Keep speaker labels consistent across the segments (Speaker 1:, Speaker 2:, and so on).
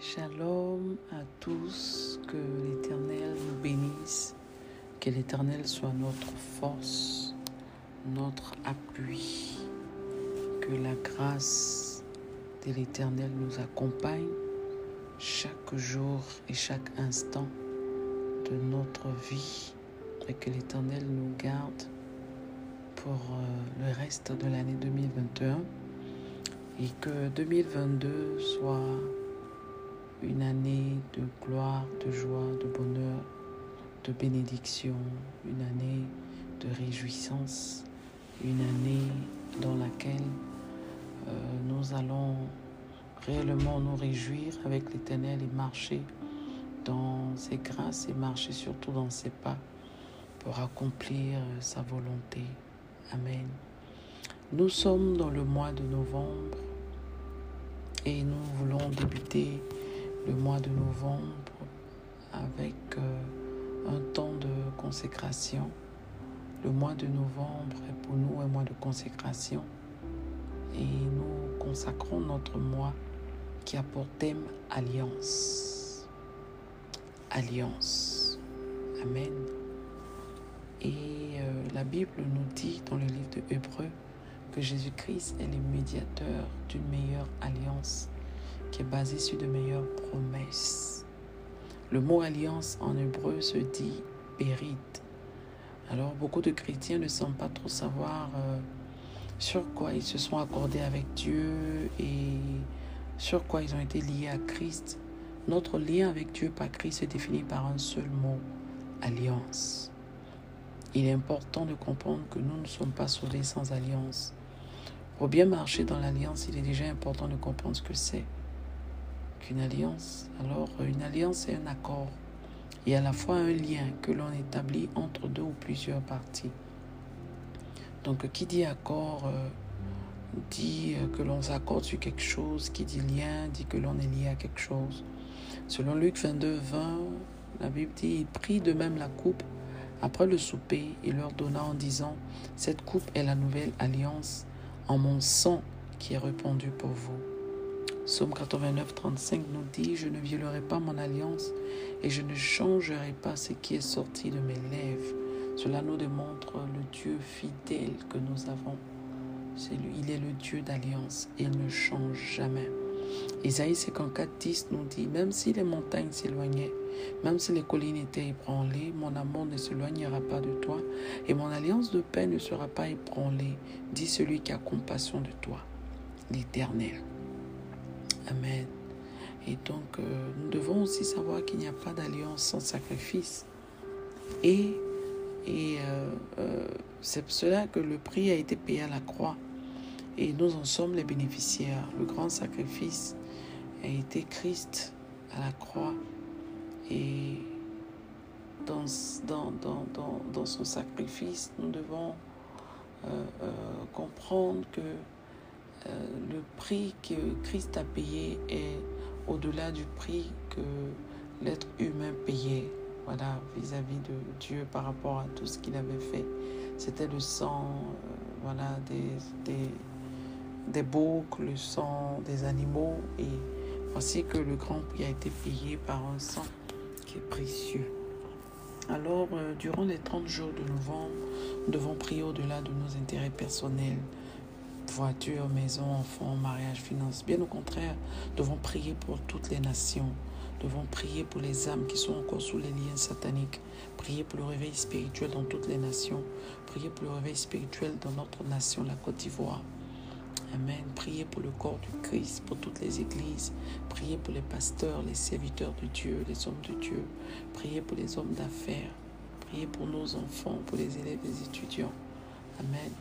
Speaker 1: Shalom à tous, que l'Éternel nous bénisse, que l'Éternel soit notre force, notre appui, que la grâce de l'Éternel nous accompagne chaque jour et chaque instant de notre vie et que l'Éternel nous garde pour euh, le reste de l'année 2021 et que 2022 soit une année de gloire, de joie, de bonheur, de bénédiction, une année de réjouissance, une année dans laquelle euh, nous allons réellement nous réjouir avec l'Éternel et marcher dans ses grâces et marcher surtout dans ses pas pour accomplir sa volonté. Amen. Nous sommes dans le mois de novembre et nous voulons débuter le mois de novembre avec euh, un temps de consécration. Le mois de novembre est pour nous un mois de consécration et nous consacrons notre mois qui a pour thème Alliance. Alliance. Amen. Et euh, la Bible nous dit dans le livre de Hébreu que Jésus-Christ est le médiateur d'une meilleure alliance qui est basée sur de meilleures promesses. Le mot alliance en hébreu se dit périte. Alors beaucoup de chrétiens ne semblent pas trop savoir euh, sur quoi ils se sont accordés avec Dieu et sur quoi ils ont été liés à Christ. Notre lien avec Dieu par Christ se définit par un seul mot, alliance. Il est important de comprendre que nous ne sommes pas sauvés sans alliance. Pour bien marcher dans l'alliance, il est déjà important de comprendre ce que c'est qu'une alliance. Alors, une alliance, c'est un accord et à la fois un lien que l'on établit entre deux ou plusieurs parties. Donc, qui dit accord euh, dit que l'on s'accorde sur quelque chose, qui dit lien dit que l'on est lié à quelque chose. Selon Luc 22, 20, la Bible dit Il prit de même la coupe après le souper et leur donna en disant Cette coupe est la nouvelle alliance en mon sang qui est répandu pour vous. Psaume 89, 35 nous dit, Je ne violerai pas mon alliance et je ne changerai pas ce qui est sorti de mes lèvres. Cela nous démontre le Dieu fidèle que nous avons. C'est lui, il est le Dieu d'alliance et il ne change jamais. Isaïe 54, 10 nous dit, même si les montagnes s'éloignaient, même si les collines étaient ébranlées, mon amour ne s'éloignera pas de toi, et mon alliance de paix ne sera pas ébranlée, dit celui qui a compassion de toi, l'Éternel. Amen. Et donc, euh, nous devons aussi savoir qu'il n'y a pas d'alliance sans sacrifice. Et, euh, euh, c'est pour cela que le prix a été payé à la croix. Et nous en sommes les bénéficiaires. Le grand sacrifice a été Christ à la croix. Et dans, dans, dans, son sacrifice, nous devons comprendre que le prix que Christ a payé est au-delà du prix que l'être humain payait. Voilà, vis-à-vis de Dieu par rapport à tout ce qu'il avait fait. C'était le sang, voilà, des, des, des boucs, le sang des animaux. Et voici que le grand prix a été payé par un sang qui est précieux. Alors, euh, durant les 30 jours de novembre, nous devons prier au-delà de nos intérêts personnels, voiture, maison, enfants, mariage, finances. Bien au contraire, devons prier pour toutes les nations. Devons prier pour les âmes qui sont encore sous les liens sataniques. Prier pour le réveil spirituel dans toutes les nations. Prier pour le réveil spirituel dans notre nation, la Côte d'Ivoire. Amen. Priez pour le corps du Christ, pour toutes les églises. Priez pour les pasteurs, les serviteurs de Dieu, les hommes de Dieu. Priez pour les hommes d'affaires. Priez pour nos enfants, pour les élèves les étudiants. Amen.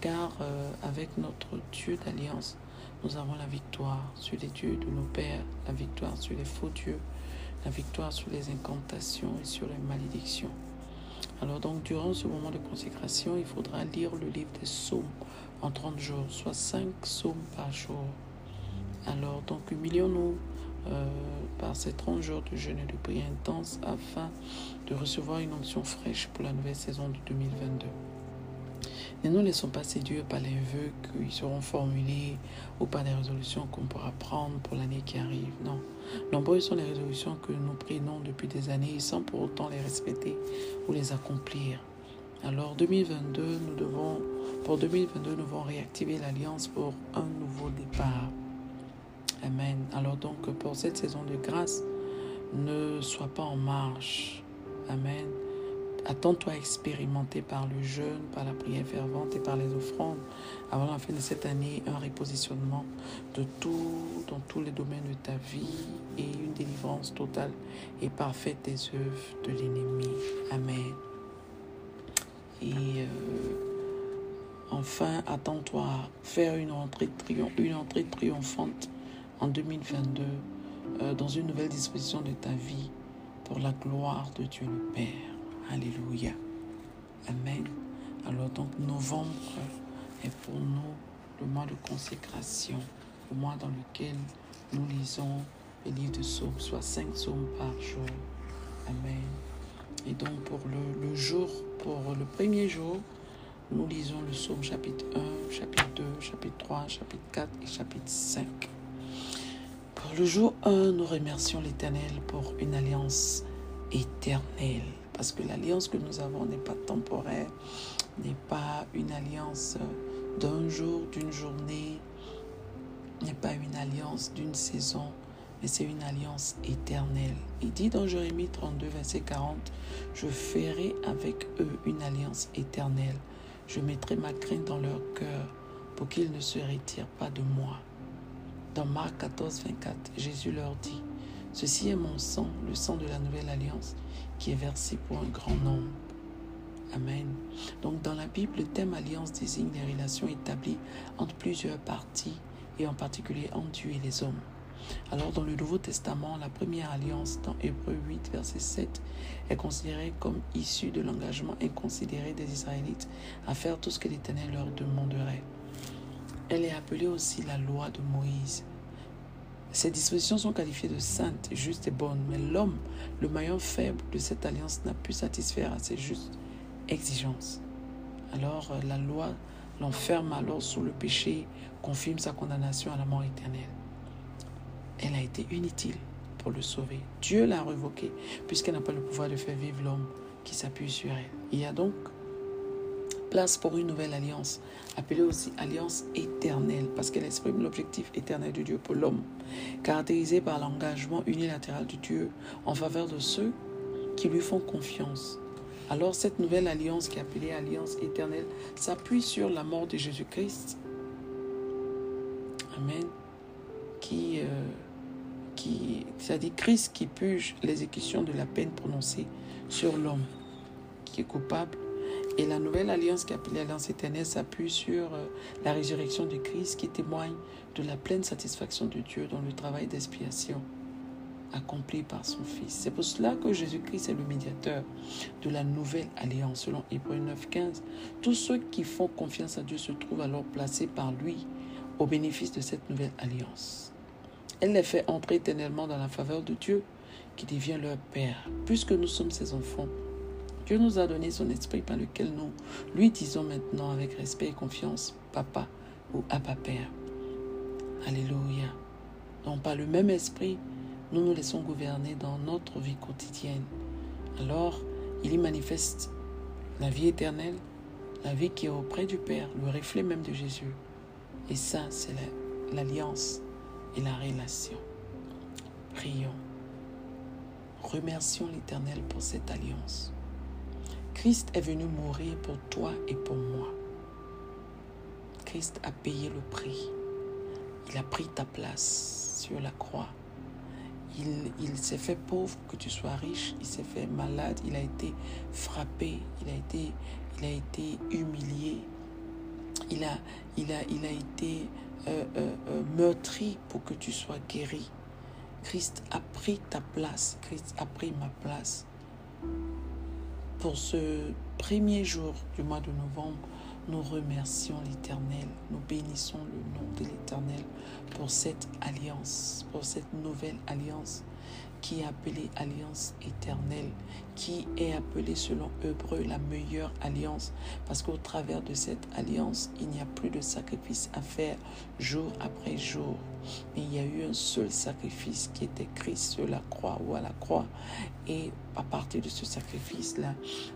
Speaker 1: Car euh, avec notre Dieu d'alliance, nous avons la victoire sur les dieux de nos pères, la victoire sur les faux dieux, la victoire sur les incantations et sur les malédictions. Alors donc, durant ce moment de consécration, il faudra lire le livre des psaumes en 30 jours, soit 5 psaumes par jour. Alors donc, humilions-nous euh, par ces 30 jours de jeûne et de prière intense afin de recevoir une onction fraîche pour la nouvelle saison de 2022. Ne nous laissons pas séduire par les vœux qui seront formulés ou par des résolutions qu'on pourra prendre pour l'année qui arrive. Non. Nombreuses sont les résolutions que nous prenons depuis des années sans pour autant les respecter ou les accomplir. Alors 2022, nous devons, pour 2022, nous devons réactiver l'alliance pour un nouveau départ. Amen. Alors donc, pour cette saison de grâce, ne sois pas en marche. Amen. Attends-toi à expérimenter par le jeûne, par la prière fervente et par les offrandes avant la fin de cette année un repositionnement de tout dans tous les domaines de ta vie et une délivrance totale et parfaite des œuvres de l'ennemi. Amen. Et euh, enfin, attends-toi à faire une entrée, triomphante en 2022 euh, dans une nouvelle disposition de ta vie pour la gloire de Dieu le Père. Alléluia. Amen. Alors donc novembre est pour nous le mois de consécration, le mois dans lequel nous lisons les livres de psaumes, soit cinq psaumes par jour. Amen. Et donc pour le, jour, pour le premier jour, nous lisons le psaume chapitre 1, chapitre 2, chapitre 3, chapitre 4 et chapitre 5. Pour le jour 1, nous remercions l'Éternel pour une alliance éternelle. Parce que l'alliance que nous avons n'est pas temporaire, n'est pas une alliance d'un jour, d'une journée, n'est pas une alliance d'une saison, mais c'est une alliance éternelle. Il dit dans Jérémie 32, verset 40, Je ferai avec eux une alliance éternelle. Je mettrai ma crainte dans leur cœur pour qu'ils ne se retirent pas de moi. Dans Marc 14, 24, Jésus leur dit, Ceci est mon sang, le sang de la nouvelle alliance, qui est versé pour un grand nombre. Amen. Donc dans la Bible, le thème alliance désigne les relations établies entre plusieurs parties et en particulier entre Dieu et les hommes. Alors dans le Nouveau Testament, la première alliance dans Hébreu 8, verset 7 est considérée comme issue de l'engagement inconsidéré des Israélites à faire tout ce que l'Éternel leur demanderait. Elle est appelée aussi la loi de Moïse. Ces dispositions sont qualifiées de saintes, justes et bonnes, mais l'homme, le maillon faible de cette alliance, n'a pu satisfaire à ces justes exigences. Alors euh, la loi l'enferme alors sous le péché, confirme sa condamnation à la mort éternelle. Elle a été inutile pour le sauver. Dieu l'a revoquée, puisqu'elle n'a pas le pouvoir de faire vivre l'homme qui s'appuie sur elle. Il y a donc place pour une nouvelle alliance, appelée aussi alliance éternelle, parce qu'elle exprime l'objectif éternel de Dieu pour l'homme, caractérisé par l'engagement unilatéral de Dieu en faveur de ceux qui lui font confiance. Alors cette nouvelle alliance qui est appelée alliance éternelle s'appuie sur la mort de Jésus-Christ. Amen. Qui, euh, qui, c'est-à-dire Christ qui purge l'exécution de la peine prononcée sur l'homme qui est coupable et la nouvelle alliance qui appelée Alliance éternelle s'appuie sur euh, la résurrection de Christ qui témoigne de la pleine satisfaction de Dieu dans le travail d'expiation accompli par son Fils. C'est pour cela que Jésus-Christ est le médiateur de la nouvelle alliance, selon Hébreu 9.15. Tous ceux qui font confiance à Dieu se trouvent alors placés par lui au bénéfice de cette nouvelle alliance. Elle les fait entrer éternellement dans la faveur de Dieu, qui devient leur Père, puisque nous sommes ses enfants. Dieu nous a donné son esprit par lequel nous lui disons maintenant avec respect et confiance, Papa ou Abba Père. Alléluia. Donc par le même esprit, nous nous laissons gouverner dans notre vie quotidienne. Alors, il y manifeste la vie éternelle, la vie qui est auprès du Père, le reflet même de Jésus. Et ça, c'est l'alliance et la relation. Prions. Remercions l'Éternel pour cette alliance. Christ est venu mourir pour toi et pour moi. Christ a payé le prix. Il a pris ta place sur la croix. Il, il s'est fait pauvre que tu sois riche. Il s'est fait malade. Il a été frappé. Il a été, il a été humilié. Il a, il a, il a été euh, euh, euh, meurtri pour que tu sois guéri. Christ a pris ta place. Christ a pris ma place pour ce premier jour du mois de novembre, nous remercions l'Éternel, nous bénissons le nom de l'Éternel pour cette alliance, pour cette nouvelle alliance qui est appelée alliance éternelle, qui est appelée selon Hébreu la meilleure alliance, parce qu'au travers de cette alliance, il n'y a plus de sacrifice à faire jour après jour. Il y a eu un seul sacrifice qui était Christ sur la croix ou à la croix. Et à partir de ce sacrifice-là,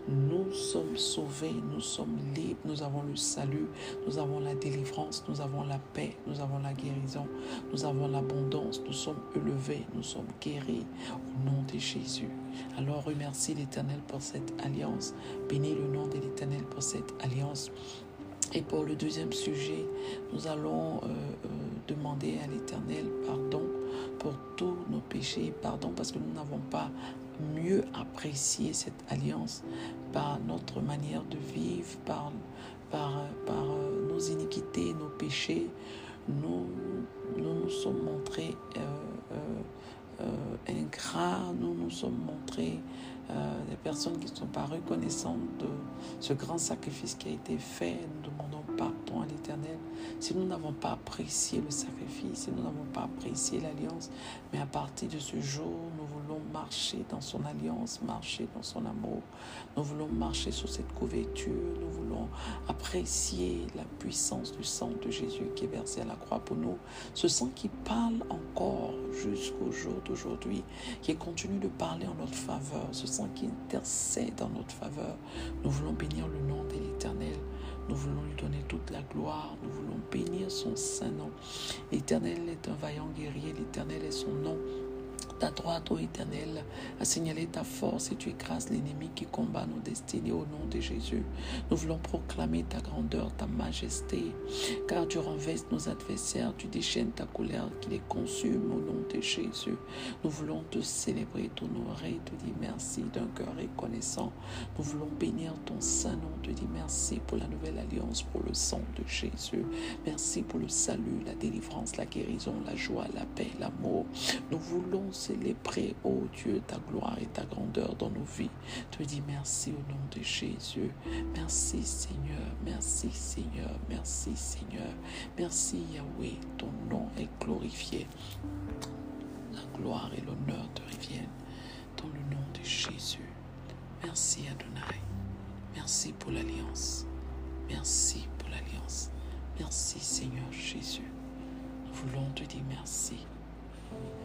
Speaker 1: nous sommes sauvés, nous sommes libres, nous avons le salut, nous avons la délivrance, nous avons la paix, nous avons la guérison, nous avons l'abondance, nous sommes élevés, nous sommes guéris au nom de Jésus. Alors remercie l'Éternel pour cette alliance. Bénis le nom de l'Éternel pour cette alliance. Et pour le deuxième sujet, nous allons euh, euh, demander à l'Éternel pardon pour tous nos péchés, pardon parce que nous n'avons pas mieux apprécié cette alliance par notre manière de vivre, par, par, euh, nos iniquités, nos péchés. Nous nous, nous sommes montrés ingrats, nous sommes montrés des personnes qui sont pas reconnaissantes de ce grand sacrifice qui a été fait. Nous demandons pardon à l'Éternel si nous n'avons pas apprécié le sacrifice, si nous n'avons pas apprécié l'alliance. Mais à partir de ce jour, marcher dans son alliance, marcher dans son amour. Nous voulons marcher sur cette couverture. Nous voulons apprécier la puissance du sang de Jésus qui est versé à la croix pour nous. Ce sang qui parle encore jusqu'au jour d'aujourd'hui, qui continue de parler en notre faveur. Ce sang qui intercède en notre faveur. Nous voulons bénir le nom de l'Éternel. Nous voulons lui donner toute la gloire. Nous voulons bénir son saint nom. L'Éternel est un vaillant guerrier. L'Éternel est son nom ta droite, ô Éternel, a signalé ta force et tu écrases l'ennemi qui combat nos destinées au nom de Jésus. Nous voulons proclamer ta grandeur, ta majesté, car tu renverses nos adversaires, tu déchaînes ta colère qui les consume au nom de Jésus. Nous voulons te célébrer, t'honorer, te dire merci d'un cœur reconnaissant. Nous voulons bénir ton saint nom, te dire merci pour la nouvelle alliance, pour le sang de Jésus. Merci pour le salut, la délivrance, la guérison, la joie, la paix, l'amour. Nous voulons célébrer, oh Dieu, ta gloire et ta grandeur dans nos vies. Te dis merci au nom de Jésus. Merci Seigneur, merci Seigneur, merci Seigneur. Merci Yahweh, ton nom est glorifié. La gloire et l'honneur te reviennent dans le nom de Jésus. Merci Adonai. Merci pour l'alliance. Merci pour l'alliance. Merci Seigneur Jésus. Nous voulons te dire merci.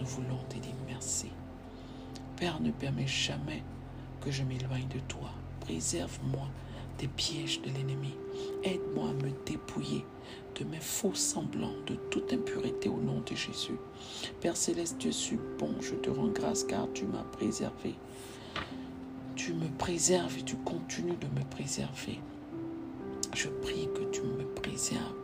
Speaker 1: Nous voulons te dire merci. Père, ne permets jamais que je m'éloigne de toi. Préserve-moi des pièges de l'ennemi. Aide-moi à me dépouiller de mes faux semblants, de toute impureté au nom de Jésus. Père céleste, je suis bon, je te rends grâce car tu m'as préservé. Tu me préserves et tu continues de me préserver. Je prie que tu me préserves.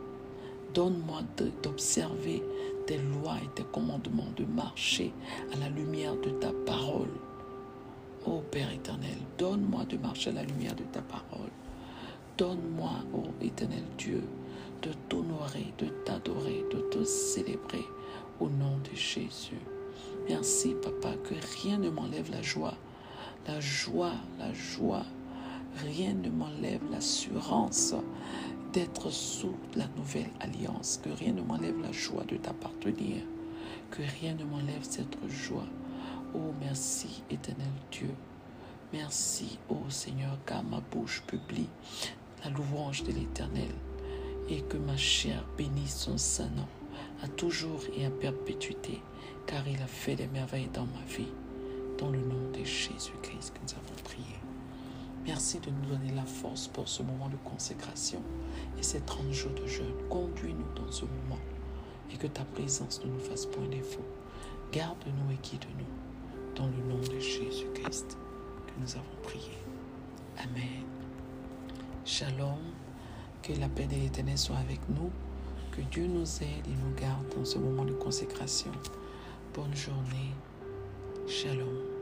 Speaker 1: Donne-moi d'observer tes lois et tes commandements, de marcher à la lumière de ta parole. Ô Père éternel, donne-moi de marcher à la lumière de ta parole. Donne-moi, ô éternel Dieu, de t'honorer, de t'adorer, de te célébrer au nom de Jésus. Merci, Papa, que rien ne m'enlève la joie. La joie, la joie. Rien ne m'enlève l'assurance d'être sous la nouvelle alliance, que rien ne m'enlève la joie de t'appartenir, que rien ne m'enlève cette joie. Oh, merci, éternel Dieu. Merci, ô oh Seigneur, car ma bouche publie la louange de l'Éternel et que ma chair bénisse son saint nom à toujours et à perpétuité, car il a fait des merveilles dans ma vie. Dans le nom de Jésus-Christ que nous avons prié. Merci de nous donner la force pour ce moment de consécration et ces 30 jours de jeûne. Conduis-nous dans ce moment et que ta présence ne nous fasse point défaut. Garde-nous et guide-nous dans le nom de Jésus-Christ que nous avons prié. Amen. Shalom. Que la paix de l'Éternel soit avec nous. Que Dieu nous aide et nous garde dans ce moment de consécration. Bonne journée. Shalom.